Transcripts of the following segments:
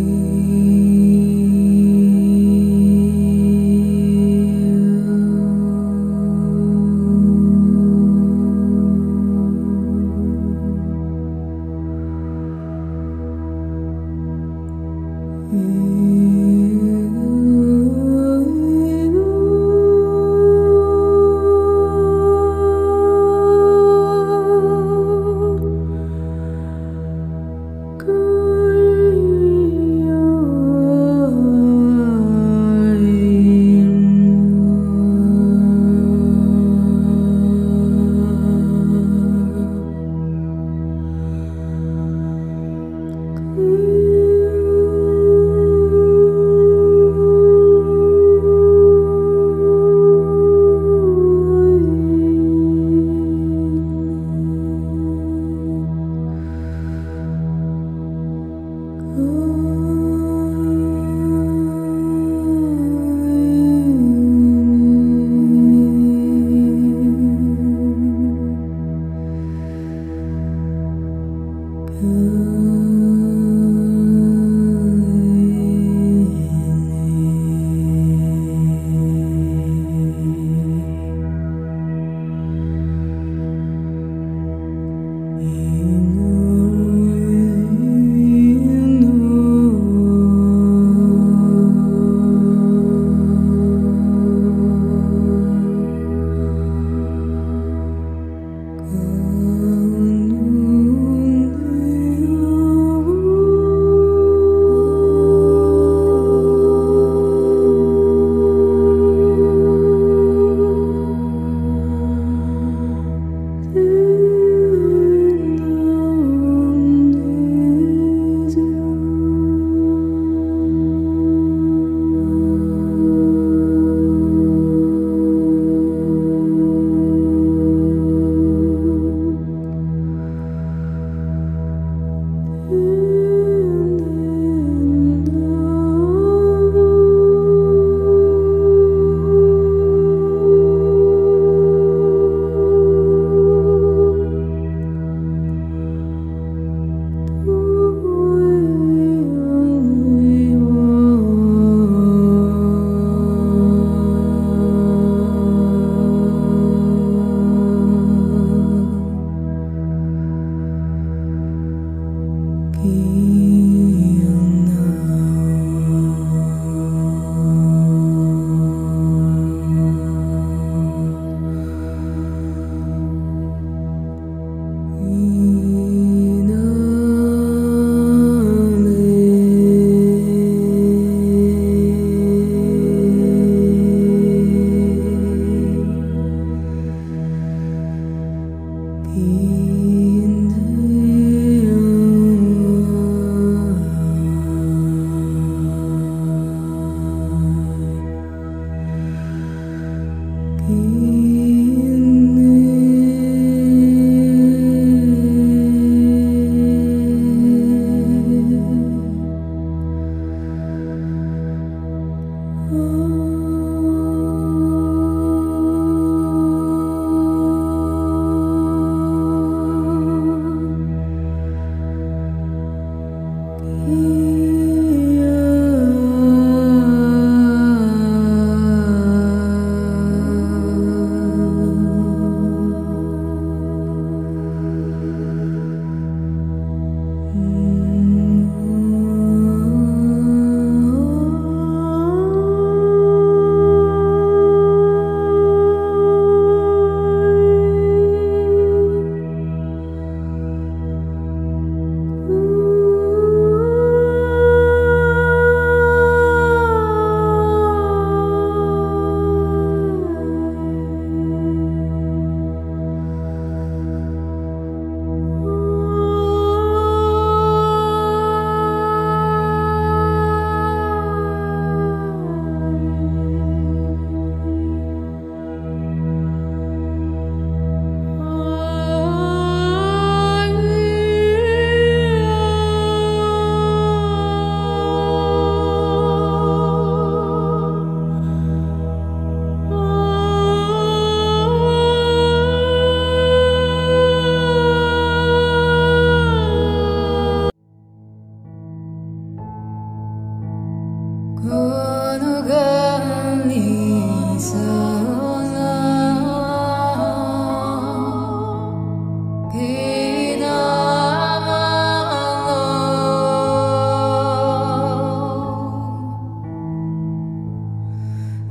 In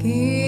Give